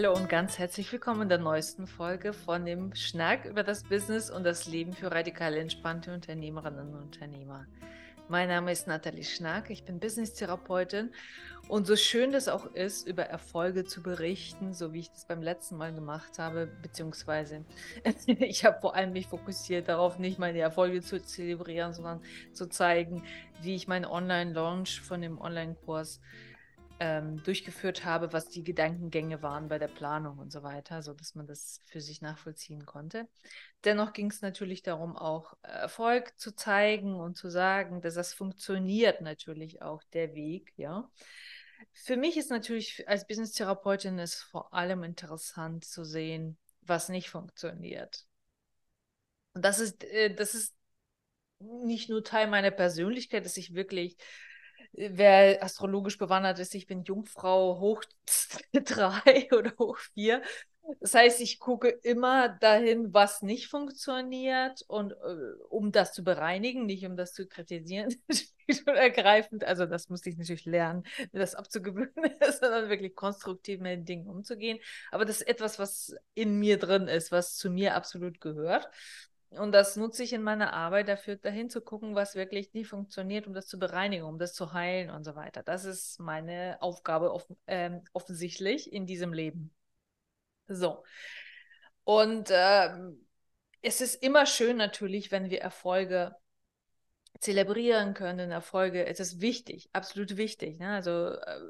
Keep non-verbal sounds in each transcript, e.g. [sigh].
Hallo und ganz herzlich willkommen in der neuesten Folge von dem Schnack über das Business und das Leben für radikal entspannte Unternehmerinnen und Unternehmer. Mein Name ist Nathalie Schnack, ich bin Business-Therapeutin und so schön das auch ist, über Erfolge zu berichten, so wie ich das beim letzten Mal gemacht habe, beziehungsweise [laughs] ich habe vor allem mich fokussiert darauf, nicht meine Erfolge zu zelebrieren, sondern zu zeigen, wie ich meinen Online-Launch von dem Online-Kurs ähm, durchgeführt habe, was die Gedankengänge waren bei der Planung und so weiter, sodass man das für sich nachvollziehen konnte. Dennoch ging es natürlich darum, auch Erfolg zu zeigen und zu sagen, dass das funktioniert natürlich auch der Weg, ja. Für mich ist natürlich als Business-Therapeutin es vor allem interessant zu sehen, was nicht funktioniert. Und das ist, äh, das ist nicht nur Teil meiner Persönlichkeit, dass ich wirklich wer astrologisch bewandert ist, ich bin Jungfrau hoch [laughs] drei oder hoch vier. Das heißt, ich gucke immer dahin, was nicht funktioniert und äh, um das zu bereinigen, nicht um das zu kritisieren, [laughs] und ergreifend. Also das musste ich natürlich lernen, mir das abzugewöhnen, [laughs] sondern wirklich konstruktiv mit den Dingen umzugehen. Aber das ist etwas, was in mir drin ist, was zu mir absolut gehört. Und das nutze ich in meiner Arbeit dafür, dahin zu gucken, was wirklich nicht funktioniert, um das zu bereinigen, um das zu heilen und so weiter. Das ist meine Aufgabe off äh, offensichtlich in diesem Leben. So. Und äh, es ist immer schön natürlich, wenn wir Erfolge zelebrieren können, Erfolge. Es ist wichtig, absolut wichtig. Ne? Also äh,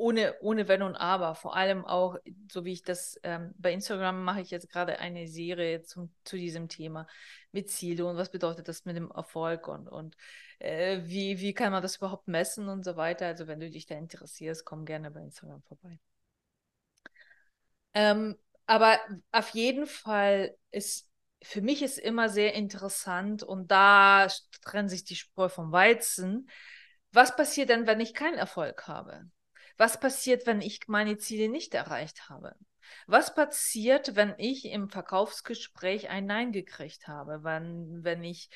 ohne, ohne Wenn und Aber. Vor allem auch, so wie ich das ähm, bei Instagram mache ich jetzt gerade eine Serie zum, zu diesem Thema mit Ziele und was bedeutet das mit dem Erfolg und, und äh, wie, wie kann man das überhaupt messen und so weiter. Also wenn du dich da interessierst, komm gerne bei Instagram vorbei. Ähm, aber auf jeden Fall ist für mich ist immer sehr interessant und da trennt sich die Spreu vom Weizen. Was passiert denn, wenn ich keinen Erfolg habe? Was passiert, wenn ich meine Ziele nicht erreicht habe? Was passiert, wenn ich im Verkaufsgespräch ein Nein gekriegt habe? Wenn, wenn ich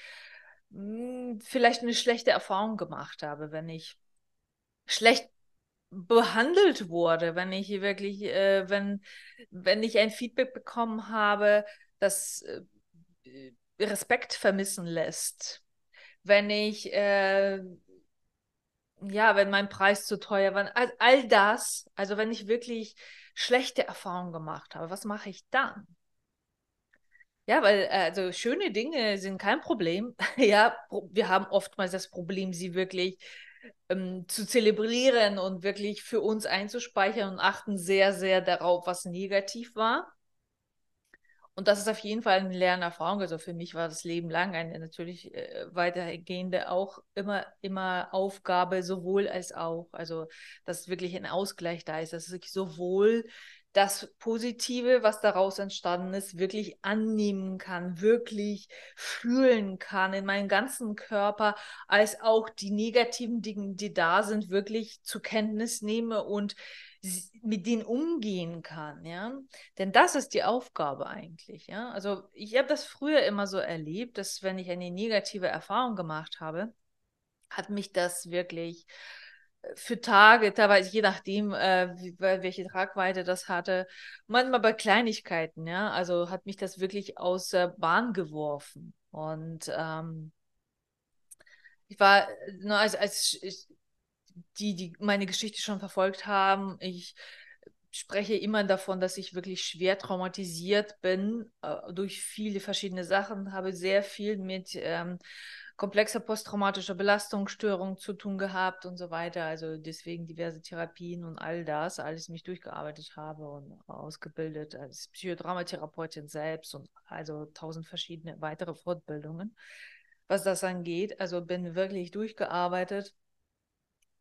mh, hm, vielleicht eine schlechte Erfahrung gemacht habe, wenn ich schlecht behandelt wurde, wenn ich wirklich, äh, wenn, wenn ich ein Feedback bekommen habe, das äh, Respekt vermissen lässt, wenn ich äh, ja, wenn mein Preis zu teuer war, all, all das, also wenn ich wirklich schlechte Erfahrungen gemacht habe, was mache ich dann? Ja, weil also schöne Dinge sind kein Problem. [laughs] ja, wir haben oftmals das Problem, sie wirklich ähm, zu zelebrieren und wirklich für uns einzuspeichern und achten sehr, sehr darauf, was negativ war. Und das ist auf jeden Fall eine Lernerfahrung. Also für mich war das Leben lang eine natürlich äh, weitergehende auch immer, immer Aufgabe, sowohl als auch. Also, dass wirklich ein Ausgleich da ist, dass ich sowohl das Positive, was daraus entstanden ist, wirklich annehmen kann, wirklich fühlen kann in meinem ganzen Körper, als auch die negativen Dinge, die da sind, wirklich zur Kenntnis nehme und mit denen umgehen kann, ja. Denn das ist die Aufgabe eigentlich, ja. Also ich habe das früher immer so erlebt, dass wenn ich eine negative Erfahrung gemacht habe, hat mich das wirklich für Tage, teilweise je nachdem, äh, welche Tragweite das hatte, manchmal bei Kleinigkeiten, ja, also hat mich das wirklich aus der Bahn geworfen. Und ähm, ich war, ne, als, als ich, die, die meine Geschichte schon verfolgt haben, ich spreche immer davon, dass ich wirklich schwer traumatisiert bin äh, durch viele verschiedene Sachen, habe sehr viel mit ähm, komplexer posttraumatischer Belastungsstörung zu tun gehabt und so weiter. Also deswegen diverse Therapien und all das, alles mich durchgearbeitet habe und ausgebildet als Psychodramatherapeutin selbst und also tausend verschiedene weitere Fortbildungen, was das angeht. Also bin wirklich durchgearbeitet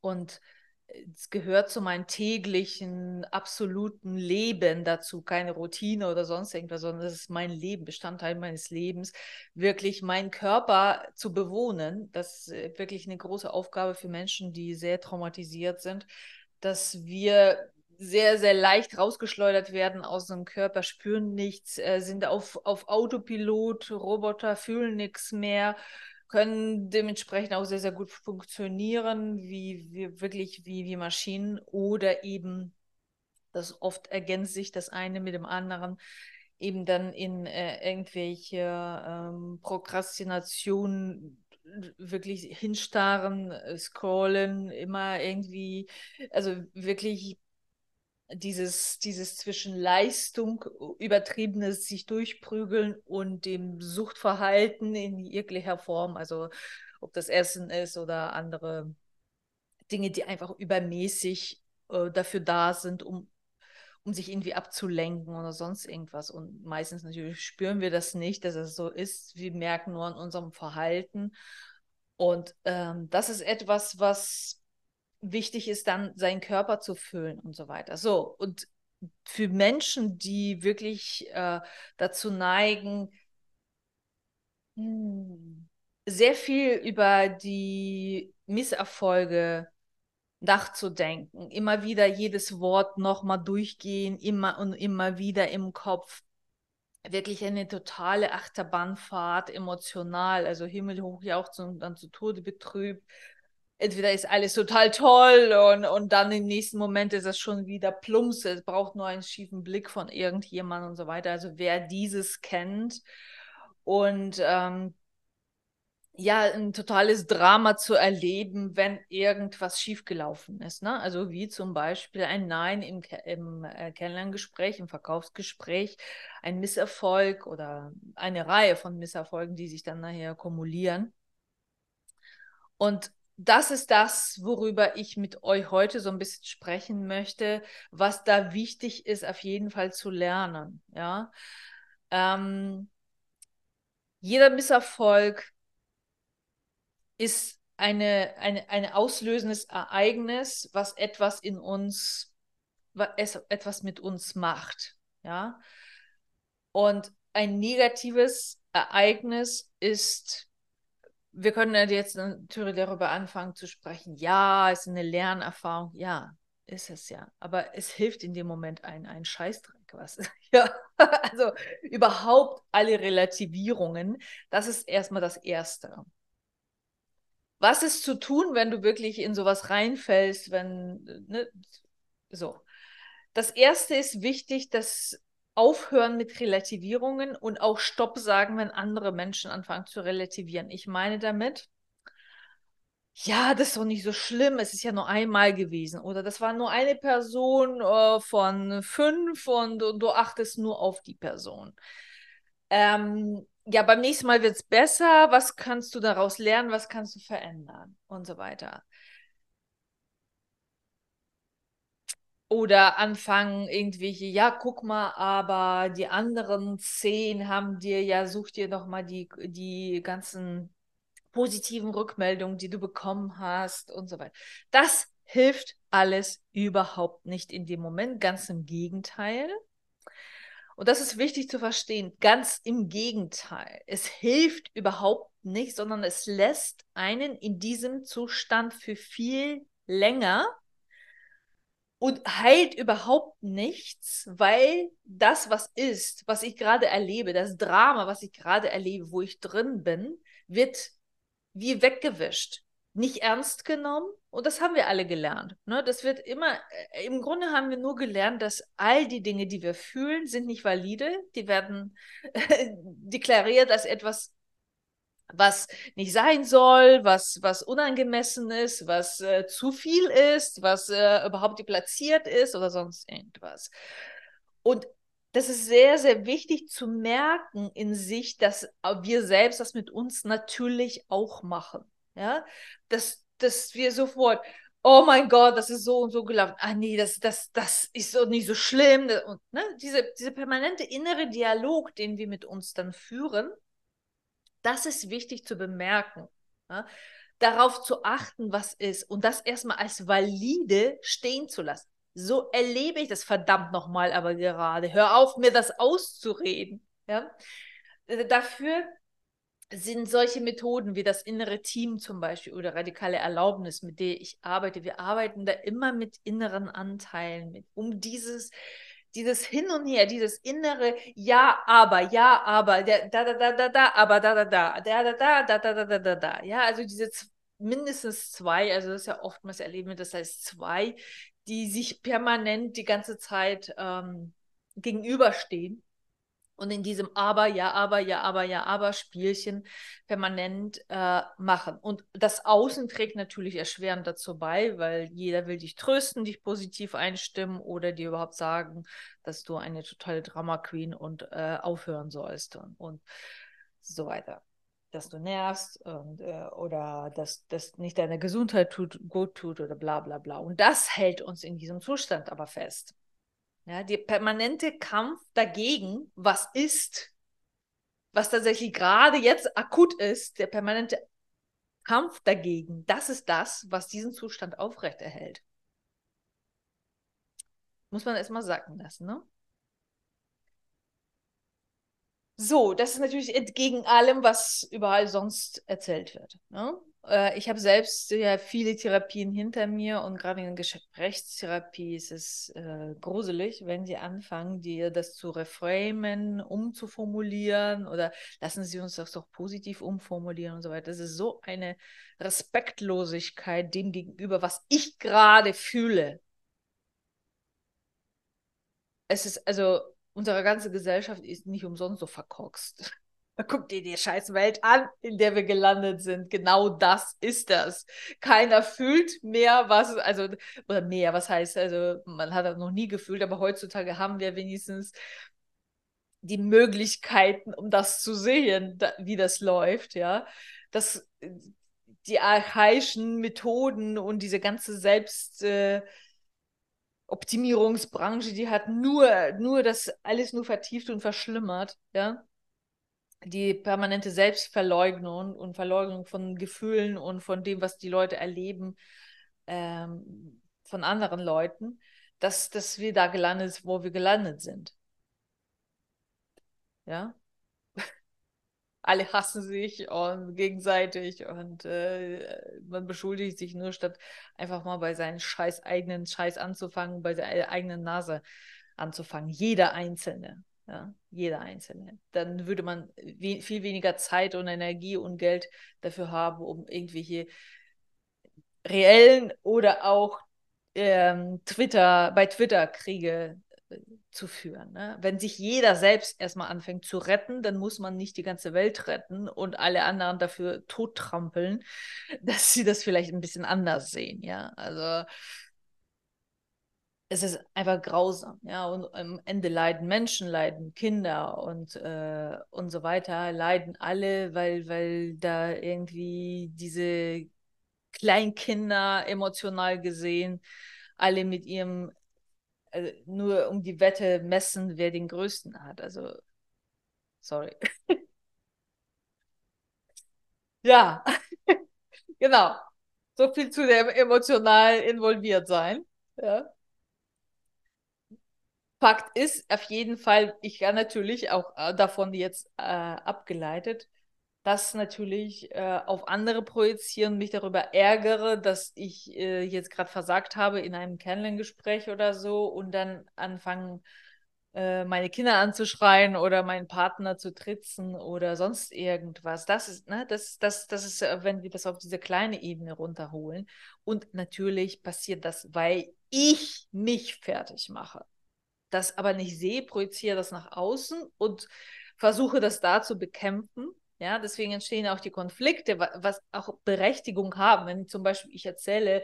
und es gehört zu meinem täglichen, absoluten Leben dazu, keine Routine oder sonst irgendwas, sondern es ist mein Leben, Bestandteil meines Lebens, wirklich meinen Körper zu bewohnen. Das ist wirklich eine große Aufgabe für Menschen, die sehr traumatisiert sind, dass wir sehr, sehr leicht rausgeschleudert werden aus dem Körper, spüren nichts, äh, sind auf, auf Autopilot, Roboter fühlen nichts mehr können dementsprechend auch sehr, sehr gut funktionieren, wie, wie wirklich wie, wie Maschinen oder eben Das oft ergänzt sich das eine mit dem anderen eben dann in äh, irgendwelche ähm, Prokrastination wirklich hinstarren, äh, scrollen, immer irgendwie, also wirklich dieses, dieses zwischen Leistung, übertriebenes sich durchprügeln und dem Suchtverhalten in jeglicher Form, also ob das Essen ist oder andere Dinge, die einfach übermäßig äh, dafür da sind, um, um sich irgendwie abzulenken oder sonst irgendwas. Und meistens natürlich spüren wir das nicht, dass es so ist. Wir merken nur an unserem Verhalten. Und ähm, das ist etwas, was wichtig ist, dann seinen Körper zu füllen und so weiter. So, und für Menschen, die wirklich äh, dazu neigen, hm, sehr viel über die Misserfolge nachzudenken, immer wieder jedes Wort nochmal durchgehen, immer und immer wieder im Kopf. Wirklich eine totale Achterbahnfahrt, emotional, also himmelhoch jauchzend und dann zu Tode betrübt entweder ist alles total toll und, und dann im nächsten Moment ist es schon wieder plumps, es braucht nur einen schiefen Blick von irgendjemandem und so weiter. Also wer dieses kennt und ähm, ja, ein totales Drama zu erleben, wenn irgendwas schiefgelaufen ist. Ne? Also wie zum Beispiel ein Nein im, im äh, Kennenlerngespräch, im Verkaufsgespräch, ein Misserfolg oder eine Reihe von Misserfolgen, die sich dann nachher kumulieren. Und das ist das, worüber ich mit euch heute so ein bisschen sprechen möchte, was da wichtig ist, auf jeden Fall zu lernen. Ja, ähm, jeder Misserfolg ist eine, eine, ein auslösendes Ereignis, was etwas in uns, was etwas mit uns macht. Ja, und ein negatives Ereignis ist wir können jetzt natürlich darüber anfangen zu sprechen. Ja, es ist eine Lernerfahrung. Ja, ist es ja. Aber es hilft in dem Moment ein, ein Scheißdreck, was. [laughs] ja, also überhaupt alle Relativierungen, das ist erstmal das Erste. Was ist zu tun, wenn du wirklich in sowas reinfällst, wenn, ne, so. Das Erste ist wichtig, dass aufhören mit Relativierungen und auch Stopp sagen, wenn andere Menschen anfangen zu relativieren. Ich meine damit, ja, das ist doch nicht so schlimm, es ist ja nur einmal gewesen oder das war nur eine Person äh, von fünf und, und, du achtest nur auf die Person. Ähm, ja, beim nächsten Mal wird es besser, was kannst du daraus lernen, was kannst du verändern und so weiter. Oder anfangen irgendwelche, ja, guck mal, aber die anderen zehn haben dir, ja, such dir doch mal die, die ganzen positiven Rückmeldungen, die du bekommen hast und so weiter. Das hilft alles überhaupt nicht in dem Moment, ganz im Gegenteil. Und das ist wichtig zu verstehen, ganz im Gegenteil. Es hilft überhaupt nicht, sondern es lässt einen in diesem Zustand für viel länger und heilt überhaupt nichts, weil das, was ist, was ich gerade erlebe, das Drama, was ich gerade erlebe, wo ich drin bin, wird wie weggewischt, nicht ernst genommen. Und das haben wir alle gelernt. Ne? Das wird immer, äh, im Grunde haben wir nur gelernt, dass all die Dinge, die wir fühlen, sind nicht valide. Die werden [laughs] deklariert als etwas was nicht sein soll, was, was unangemessen ist, was äh, zu viel ist, was äh, überhaupt deplatziert ist oder sonst irgendwas. Und das ist sehr, sehr wichtig zu merken in sich, dass wir selbst das mit uns natürlich auch machen. Ja, dass, dass wir sofort, oh mein Gott, das ist so und so gelaufen. Ah nee, das, das, das ist so nicht so schlimm. Und ne, diese, diese permanente innere Dialog, den wir mit uns dann führen, das ist wichtig zu bemerken. Ja? Darauf zu achten, was ist und das erstmal als valide stehen zu lassen. So erlebe ich das verdammt nochmal aber gerade. Hör auf, mir das auszureden. Ja? Äh, dafür sind solche Methoden wie das innere Team zum Beispiel oder radikale Erlaubnis, mit der ich arbeite. Wir arbeiten da immer mit inneren Anteilen, mit, um dieses dieses Hin und Her, dieses innere Ja, aber, ja, aber, da, da, da, da, da, aber, da, da, da, da, da, da, da, da, da, da, da, ja, also diese mindestens zwei, also das ist ja oftmals erleben wir das heißt zwei, die sich permanent die ganze Zeit ähm, gegenüberstehen und in diesem Aber, ja, aber, ja, aber, ja, aber Spielchen permanent äh, machen. Und das Außen trägt natürlich erschwerend dazu bei, weil jeder will dich trösten, dich positiv einstimmen oder dir überhaupt sagen, dass du eine totale Drama Queen und äh, aufhören sollst und, und so weiter. Dass du nervst und, äh, oder dass das nicht deine Gesundheit tut, gut tut oder bla bla bla. Und das hält uns in diesem Zustand aber fest. Ja, der permanente Kampf dagegen, was ist, was tatsächlich gerade jetzt akut ist, der permanente Kampf dagegen, das ist das, was diesen Zustand aufrechterhält. Muss man erstmal sagen lassen, ne? So, das ist natürlich entgegen allem, was überall sonst erzählt wird. Ne? Äh, ich habe selbst ja viele Therapien hinter mir und gerade in der Gesprächstherapie ist es äh, gruselig, wenn sie anfangen, dir das zu reframen, umzuformulieren oder lassen sie uns das doch positiv umformulieren und so weiter. Das ist so eine Respektlosigkeit dem gegenüber, was ich gerade fühle. Es ist also, unsere ganze Gesellschaft ist nicht umsonst so verkorkst. Guck dir die scheiß Welt an, in der wir gelandet sind. Genau das ist das. Keiner fühlt mehr, was, also, oder mehr, was heißt, also, man hat das noch nie gefühlt, aber heutzutage haben wir wenigstens die Möglichkeiten, um das zu sehen, da, wie das läuft, ja. Das, die archaischen Methoden und diese ganze Selbst, äh, Optimierungsbranche, die hat nur, nur das alles nur vertieft und verschlimmert, ja die permanente Selbstverleugnung und Verleugnung von Gefühlen und von dem, was die Leute erleben, ähm, von anderen Leuten, dass, dass wir da gelandet sind, wo wir gelandet sind. Ja. [laughs] Alle hassen sich und gegenseitig und äh, man beschuldigt sich nur, statt einfach mal bei seinen scheiß eigenen Scheiß anzufangen, bei der eigenen Nase anzufangen. Jeder Einzelne. Ja, jeder Einzelne. Dann würde man we viel weniger Zeit und Energie und Geld dafür haben, um irgendwelche reellen oder auch ähm, Twitter, bei Twitter Kriege äh, zu führen. Ne? Wenn sich jeder selbst erstmal anfängt zu retten, dann muss man nicht die ganze Welt retten und alle anderen dafür tottrampeln, [laughs] dass sie das vielleicht ein bisschen anders sehen. Ja, also es ist einfach grausam, ja, und am Ende leiden Menschen, leiden Kinder und, äh, und so weiter, leiden alle, weil, weil da irgendwie diese Kleinkinder emotional gesehen alle mit ihrem, also nur um die Wette messen, wer den größten hat. Also, sorry. [laughs] ja, [laughs] genau. So viel zu dem emotional involviert sein. Ja. Fakt ist auf jeden Fall, ich kann natürlich auch äh, davon jetzt äh, abgeleitet, das natürlich äh, auf andere projizieren, mich darüber ärgere, dass ich äh, jetzt gerade versagt habe in einem Kennenlerngespräch oder so und dann anfangen, äh, meine Kinder anzuschreien oder meinen Partner zu tritzen oder sonst irgendwas. Das ist, ne, das, das, das ist, äh, wenn wir das auf diese kleine Ebene runterholen. Und natürlich passiert das, weil ich mich fertig mache das aber nicht sehe, projiziere das nach außen und versuche das da zu bekämpfen. Ja, deswegen entstehen auch die Konflikte, was auch Berechtigung haben. Wenn zum Beispiel ich erzähle,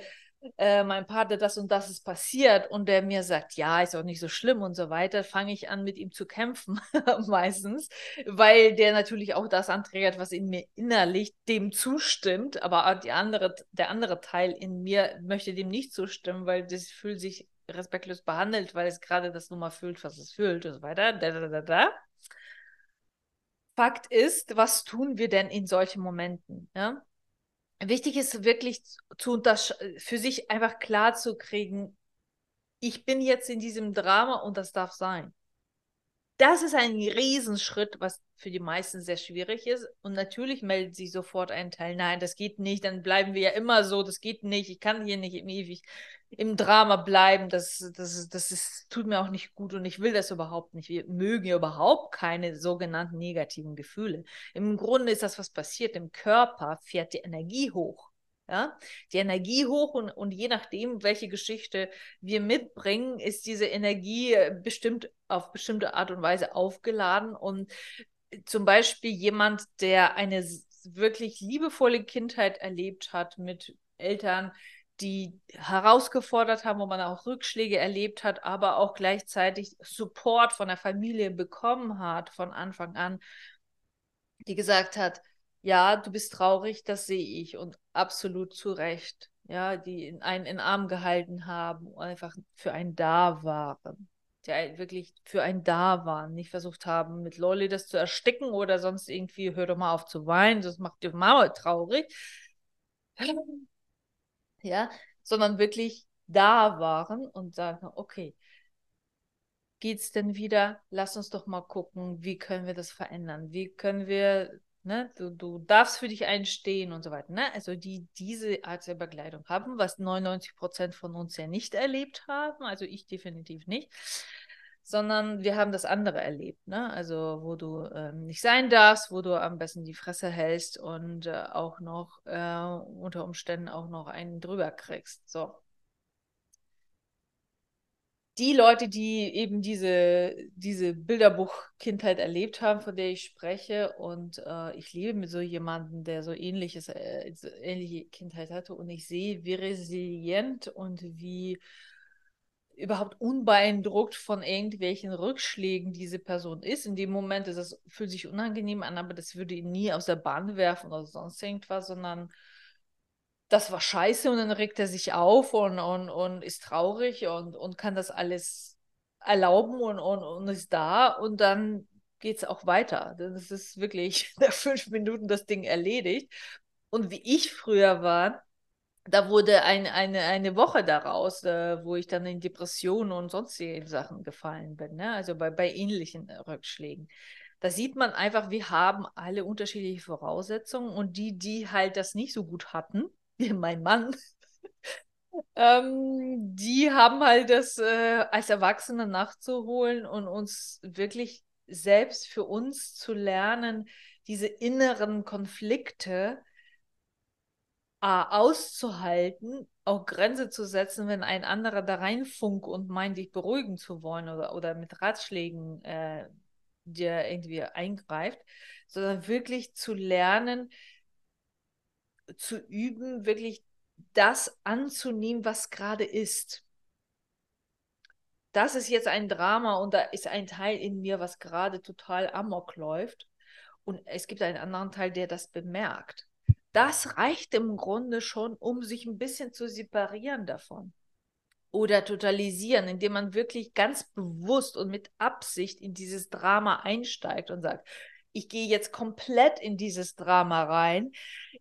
äh, mein Partner, das und das ist passiert und der mir sagt, ja, ist auch nicht so schlimm und so weiter, fange ich an, mit ihm zu kämpfen, [laughs] meistens, weil der natürlich auch das anträgert, was in mir innerlich dem zustimmt, aber andere, der andere Teil in mir möchte dem nicht zustimmen, weil das fühlt sich respektlos behandelt, weil es gerade das Nummer fühlt, was es fühlt und so weiter. Da, da, da, da. Fakt ist, was tun wir denn in solchen Momenten? Ja? Wichtig ist wirklich zu für sich einfach klar zu kriegen, ich bin jetzt in diesem Drama und das darf sein. Das ist ein Riesenschritt, was für die meisten sehr schwierig ist. Und natürlich meldet sich sofort ein Teil, nein, das geht nicht, dann bleiben wir ja immer so, das geht nicht, ich kann hier nicht ewig im Drama bleiben, das, das, das ist, tut mir auch nicht gut und ich will das überhaupt nicht. Wir mögen ja überhaupt keine sogenannten negativen Gefühle. Im Grunde ist das, was passiert, im Körper fährt die Energie hoch. Ja? Die Energie hoch und, und je nachdem, welche Geschichte wir mitbringen, ist diese Energie bestimmt auf bestimmte Art und Weise aufgeladen. Und zum Beispiel jemand, der eine wirklich liebevolle Kindheit erlebt hat mit Eltern, die herausgefordert haben, wo man auch Rückschläge erlebt hat, aber auch gleichzeitig Support von der Familie bekommen hat von Anfang an, die gesagt hat, ja, du bist traurig, das sehe ich und absolut zu Recht. Ja, die einen in Arm gehalten haben einfach für einen da waren. Die wirklich für einen da waren, nicht versucht haben, mit Lolli das zu ersticken oder sonst irgendwie, hör doch mal auf zu weinen, das macht die Mama traurig. [laughs] Ja, sondern wirklich da waren und sagen, okay, geht's denn wieder? Lass uns doch mal gucken, wie können wir das verändern? Wie können wir Ne? Du, du darfst für dich einstehen und so weiter. Ne? Also die diese Art der Begleitung haben, was 99 Prozent von uns ja nicht erlebt haben, also ich definitiv nicht, sondern wir haben das andere erlebt. Ne? Also wo du ähm, nicht sein darfst, wo du am besten die Fresse hältst und äh, auch noch äh, unter Umständen auch noch einen drüber kriegst. So die Leute, die eben diese, diese Bilderbuch-Kindheit erlebt haben, von der ich spreche, und äh, ich lebe mit so jemandem, der so ähnliches, äh, so ähnliche Kindheit hatte, und ich sehe, wie resilient und wie überhaupt unbeeindruckt von irgendwelchen Rückschlägen diese Person ist. In dem Moment ist es, fühlt sich unangenehm an, aber das würde ihn nie aus der Bahn werfen oder sonst irgendwas, sondern das war scheiße und dann regt er sich auf und, und, und ist traurig und, und kann das alles erlauben und, und, und ist da und dann geht es auch weiter. Das ist wirklich [laughs] nach fünf Minuten das Ding erledigt. Und wie ich früher war, da wurde ein, eine, eine Woche daraus, äh, wo ich dann in Depressionen und sonstige Sachen gefallen bin, ne? also bei, bei ähnlichen Rückschlägen. Da sieht man einfach, wir haben alle unterschiedliche Voraussetzungen und die, die halt das nicht so gut hatten, [laughs] mein Mann, ähm, die haben halt das äh, als Erwachsene nachzuholen und uns wirklich selbst für uns zu lernen, diese inneren Konflikte äh, auszuhalten, auch Grenze zu setzen, wenn ein anderer da reinfunk und meint, dich beruhigen zu wollen oder, oder mit Ratschlägen äh, dir irgendwie eingreift, sondern wirklich zu lernen, zu üben, wirklich das anzunehmen, was gerade ist. Das ist jetzt ein Drama und da ist ein Teil in mir, was gerade total amok läuft. Und es gibt einen anderen Teil, der das bemerkt. Das reicht im Grunde schon, um sich ein bisschen zu separieren davon. Oder totalisieren, indem man wirklich ganz bewusst und mit Absicht in dieses Drama einsteigt und sagt, ich gehe jetzt komplett in dieses Drama rein.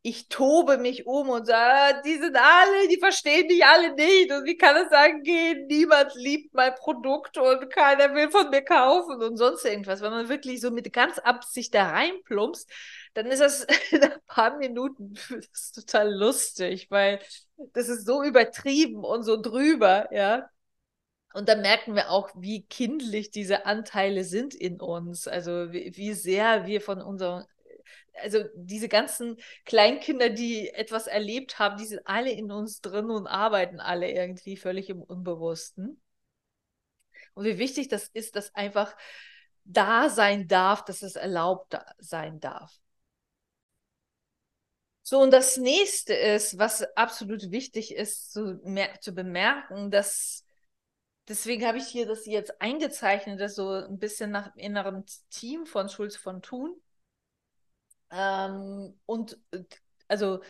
Ich tobe mich um und sage, die sind alle, die verstehen dich alle nicht. Und wie kann es sagen gehen? Niemand liebt mein Produkt und keiner will von mir kaufen und sonst irgendwas. Wenn man wirklich so mit ganz Absicht da reinplumpst, dann ist das [laughs] in ein paar Minuten [laughs] total lustig, weil das ist so übertrieben und so drüber, ja. Und da merken wir auch, wie kindlich diese Anteile sind in uns. Also wie, wie sehr wir von unserem, also diese ganzen Kleinkinder, die etwas erlebt haben, die sind alle in uns drin und arbeiten alle irgendwie völlig im Unbewussten. Und wie wichtig das ist, dass einfach da sein darf, dass es erlaubt sein darf. So, und das nächste ist, was absolut wichtig ist zu, zu bemerken, dass deswegen habe ich hier das jetzt eingezeichnet, das so ein bisschen nach inneren Team von Schulz von Thun. Ähm, und also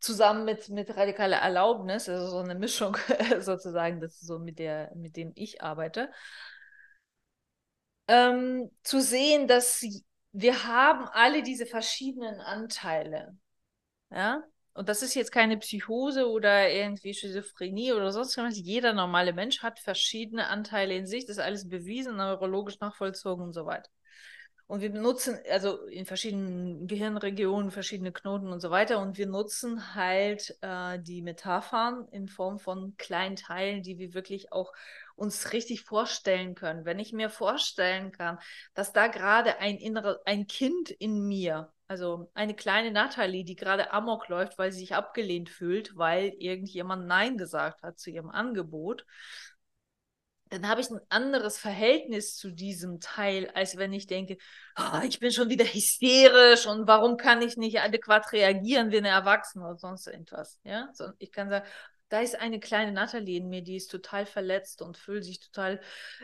zusammen mit, mit radikaler Erlaubnis, also so eine Mischung [laughs] sozusagen, das ist so mit der, mit dem ich arbeite, ähm, zu sehen, dass wir haben alle diese verschiedenen Anteile. Ja, und das ist jetzt keine Psychose oder irgendwie Schizophrenie oder sonst was. Jeder normale Mensch hat verschiedene Anteile in sich. Das ist alles bewiesen, neurologisch nachvollzogen und so weiter. Und wir benutzen, also in verschiedenen Gehirnregionen, verschiedene Knoten und so weiter. Und wir nutzen halt äh, die Metaphern in Form von kleinen Teilen, die wir wirklich auch uns richtig vorstellen können. Wenn ich mir vorstellen kann, dass da gerade ein innere, ein Kind in mir Also eine kleine Natalie, die gerade Amok läuft, weil sie sich abgelehnt fühlt, weil irgendjemand Nein gesagt hat zu ihrem Angebot dann habe ich ein anderes Verhältnis zu diesem Teil, als wenn ich denke, oh, ich bin schon wieder hysterisch und warum kann ich nicht adäquat reagieren wie eine Erwachsene oder sonst irgendwas. Ja, so, ich kann sagen, da ist eine kleine Natalie in mir, die ist total verletzt und fühlt sich total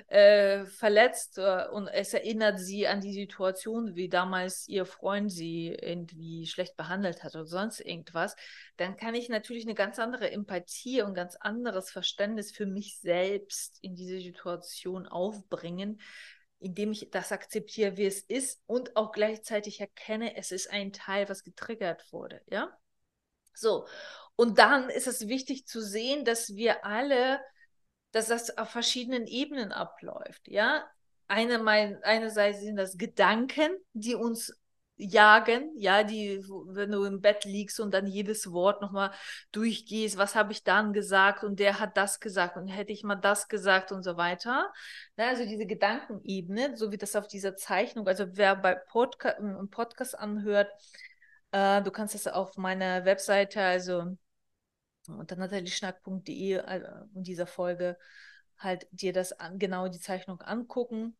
äh, verletzt äh, und es erinnert sie an die Situation, wie damals ihr Freund sie irgendwie schlecht behandelt hat oder sonst irgendwas, dann kann ich natürlich eine ganz andere Empathie und ganz anderes Verständnis für mich selbst in diese Situation aufbringen, indem ich das akzeptiere, wie es ist und auch gleichzeitig erkenne, es ist ein Teil, was getriggert wurde, ja? So, und dann ist es wichtig zu sehen, dass wir alle, dass das auf verschiedenen Ebenen abläuft. Ja, eine mein, einerseits sind das Gedanken, die uns jagen, ja, die, wenn du im Bett liegst und dann jedes Wort nochmal durchgehst, was habe ich dann gesagt und der hat das gesagt und hätte ich mal das gesagt und so weiter. Ja, also diese Gedankenebene, so wie das auf dieser Zeichnung, also wer bei Podca Podcast anhört, äh, du kannst das auf meiner Webseite, also unter natalieschnack.de äh, in dieser Folge halt dir das genau die Zeichnung angucken.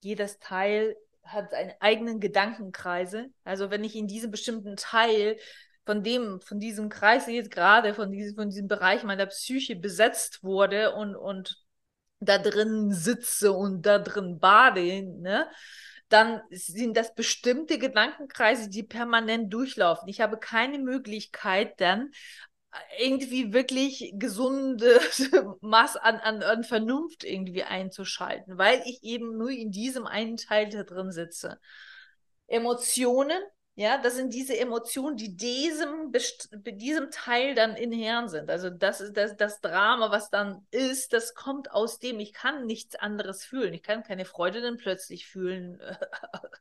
Jedes Teil hat seine eigenen Gedankenkreise. Also wenn ich in diesem bestimmten Teil von dem, von diesem Kreis jetzt gerade, von diesem, von diesem Bereich meiner Psyche besetzt wurde und, und da drin sitze und da drin bade, ne, dann sind das bestimmte Gedankenkreise, die permanent durchlaufen. Ich habe keine Möglichkeit, dann irgendwie wirklich gesunde [laughs] Maß an, an, an Vernunft irgendwie einzuschalten, weil ich eben nur in diesem einen Teil da drin sitze. Emotionen, ja, das sind diese Emotionen, die diesem, diesem Teil dann inhärent sind. Also das ist das, das Drama, was dann ist, das kommt aus dem, ich kann nichts anderes fühlen. Ich kann keine Freude dann plötzlich fühlen. [laughs]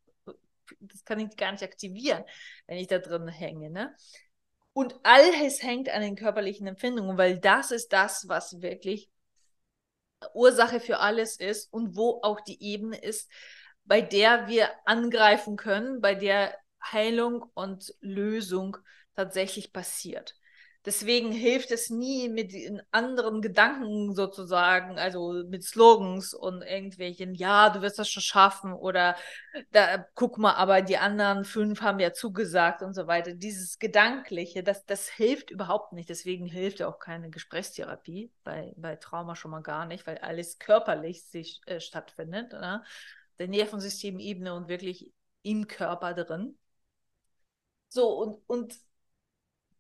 Das kann ich gar nicht aktivieren, wenn ich da drin hänge. Ne? Und alles hängt an den körperlichen Empfindungen, weil das ist das, was wirklich Ursache für alles ist und wo auch die Ebene ist, bei der wir angreifen können, bei der Heilung und Lösung tatsächlich passiert. Deswegen hilft es nie mit anderen Gedanken sozusagen, also mit Slogans und irgendwelchen, ja, du wirst das schon schaffen oder da, guck mal, aber die anderen fünf haben ja zugesagt und so weiter. Dieses Gedankliche, das, das hilft überhaupt nicht. Deswegen hilft ja auch keine Gesprächstherapie, bei, bei Trauma schon mal gar nicht, weil alles körperlich sich äh, stattfindet. Ne? Der Nervensystemebene und wirklich im Körper drin. So, und, und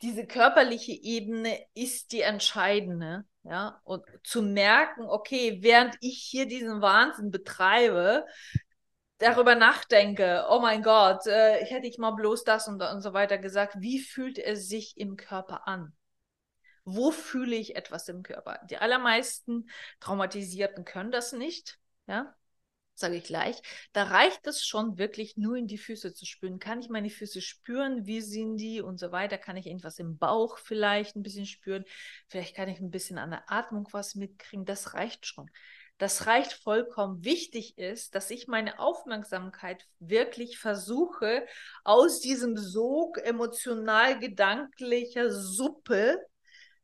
diese körperliche Ebene ist die entscheidende. Ja, und zu merken, okay, während ich hier diesen Wahnsinn betreibe, darüber nachdenke, oh mein Gott, äh, hätte ich mal bloß das und, und so weiter gesagt, wie fühlt es sich im Körper an? Wo fühle ich etwas im Körper? Die allermeisten Traumatisierten können das nicht. Ja, sage ich gleich, da reicht es schon wirklich nur in die Füße zu spüren. Kann ich meine Füße spüren? Wie sind die und so weiter? Kann ich irgendwas im Bauch vielleicht ein bisschen spüren? Vielleicht kann ich ein bisschen an der Atmung was mitkriegen. Das reicht schon. Das reicht vollkommen. Wichtig ist, dass ich meine Aufmerksamkeit wirklich versuche, aus diesem Sog emotional-gedanklicher Suppe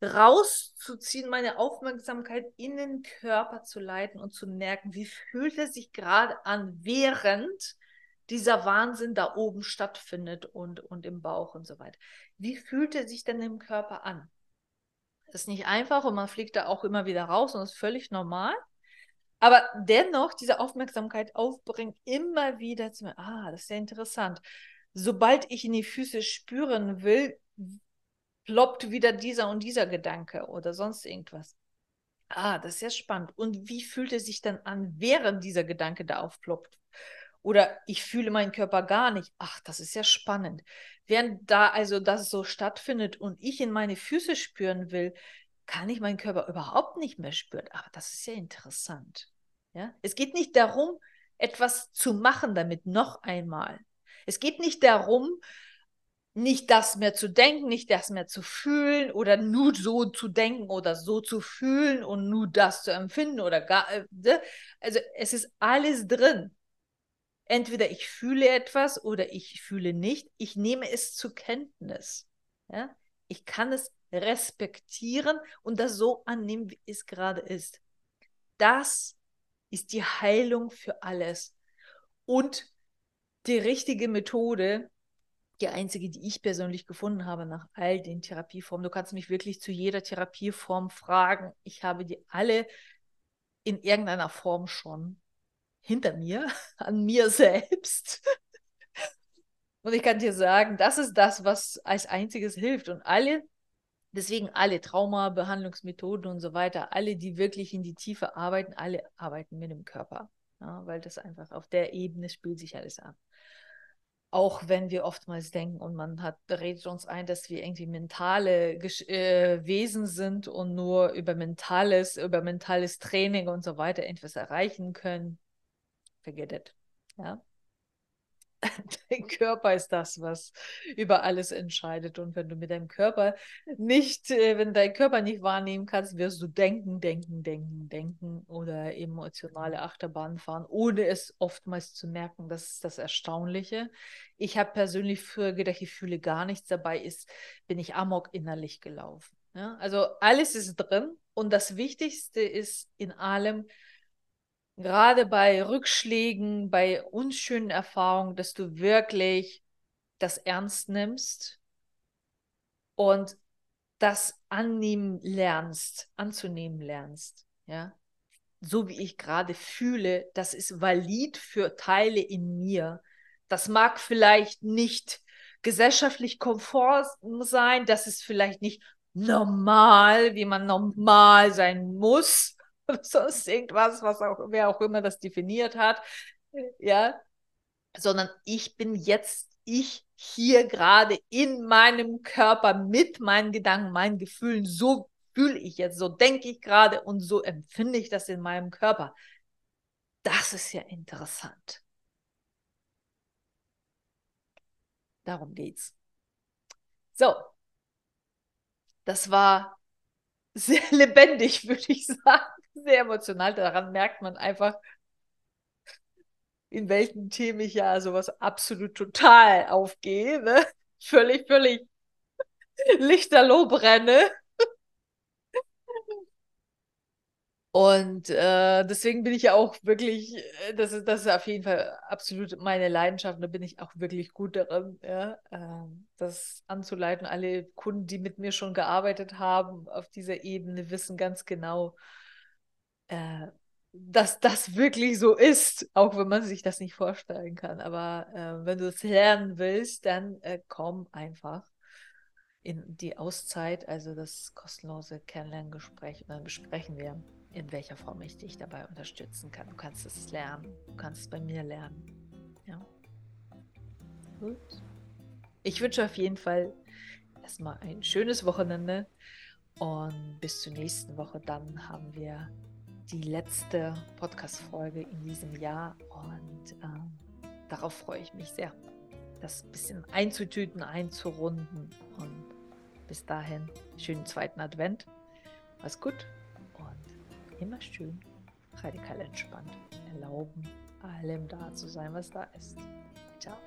rauszuziehen, meine Aufmerksamkeit in den Körper zu leiten und zu merken, wie fühlt es sich gerade an, während dieser Wahnsinn da oben stattfindet und, und im Bauch und so weiter. Wie fühlt er sich denn im Körper an? Das ist nicht einfach und man fliegt da auch immer wieder raus und das ist völlig normal. Aber dennoch diese Aufmerksamkeit aufbringen, immer wieder zu mir, ah, das ist ja interessant. Sobald ich in die Füße spüren will, ploppt wieder dieser und dieser Gedanke oder sonst irgendwas. Ah, das ist ja spannend. Und wie fühlt es sich dann an, während dieser Gedanke da aufploppt? Oder ich fühle meinen Körper gar nicht. Ach, das ist ja spannend. Während da also das so stattfindet und ich in meine Füße spüren will, kann ich meinen Körper überhaupt nicht mehr spüren. Aber das ist ja interessant. Ja? Es geht nicht darum, etwas zu machen damit noch einmal. Es geht nicht darum, nicht das mehr zu denken, nicht das mehr zu fühlen oder nur so zu denken oder so zu fühlen und nur das zu empfinden oder gar. Äh, ne? Also es ist alles drin. Entweder ich fühle etwas oder ich fühle nicht. Ich nehme es zur Kenntnis. Ja? Ich kann es respektieren und das so annehmen, wie es gerade ist. Das ist die Heilung für alles. Und die richtige Methode, die einzige, die ich persönlich gefunden habe nach all den Therapieformen. Du kannst mich wirklich zu jeder Therapieform fragen. Ich habe die alle in irgendeiner Form schon hinter mir, [laughs] an mir selbst. [laughs] Und ich kann dir sagen, das ist das, was als einziges hilft. Und alle, deswegen alle Trauma-Behandlungsmethoden und so weiter, alle, die wirklich in die Tiefe arbeiten, alle arbeiten mit dem Körper. Ja, weil das einfach auf der Ebene spielt sich alles ab auch wenn wir oftmals denken und man hat, redet uns ein, dass wir irgendwie mentale äh, Wesen sind und nur über mentales, über mentales Training und so weiter etwas erreichen können. Forget it. Ja. [laughs] Dein Körper ist das, was über alles entscheidet. Und wenn du mit deinem Körper nicht, äh, wenn dein Körper nicht wahrnehmen kannst, wirst du denken, denken, denken, denken oder emotionale Achterbahn fahren, ohne es oftmals zu merken. Das ist das Erstaunliche. Ich habe persönlich früher gedacht, ich fühle gar nichts dabei, ist, bin ich amok innerlich gelaufen. Ja? Also alles ist drin. Und das Wichtigste ist in allem, gerade bei Rückschlägen, bei unschönen Erfahrungen, dass du wirklich das ernst nimmst und das annehmen lernst, anzunehmen lernst, ja. So wie ich gerade fühle, das ist valid für Teile in mir. Das mag vielleicht nicht gesellschaftlich komfort sein, das ist vielleicht nicht normal, wie man normal sein muss, [laughs] sonst irgendwas, was auch, wer auch immer das definiert hat, ja, sondern ich bin jetzt ich hier gerade in meinem Körper mit meinen Gedanken, meinen Gefühlen, so fühle ich jetzt, so denke ich gerade und so empfinde ich das in meinem Körper. Das ist ja interessant. Darum geht's. So, das war [laughs] sehr lebendig, würde ich sagen sehr emotional. Daran merkt man einfach, in welchen Themen ich ja sowas absolut total aufgehe. Ne? Völlig, völlig [laughs] lichterloh brenne. Und äh, deswegen bin ich ja auch wirklich, äh, das ist, das ist auf jeden Fall absolut meine Leidenschaft. Da bin ich auch wirklich gut darin, ja, äh, das anzuleiten. Alle Kunden, die mit mir schon gearbeitet haben auf dieser Ebene, wissen ganz genau, äh, dass das wirklich so ist, auch wenn man sich das nicht vorstellen kann. Aber äh, wenn du es lernen willst, dann äh, komm einfach in die Auszeit, also das kostenlose Kennenlerngespräch, und dann besprechen wir, in welcher Form ich dich dabei unterstützen kann. Du kannst es lernen, du kannst es bei mir lernen. Ja. Gut. Ich wünsche auf jeden Fall erstmal ein schönes Wochenende und bis zur nächsten Woche. Dann haben wir die letzte Podcast-Folge in diesem Jahr und äh, darauf freue ich mich sehr, das bisschen einzutüten, einzurunden und bis dahin schönen zweiten Advent. Mach's gut und immer schön radikal entspannt. Erlauben, allem da zu sein, was da ist. Ciao.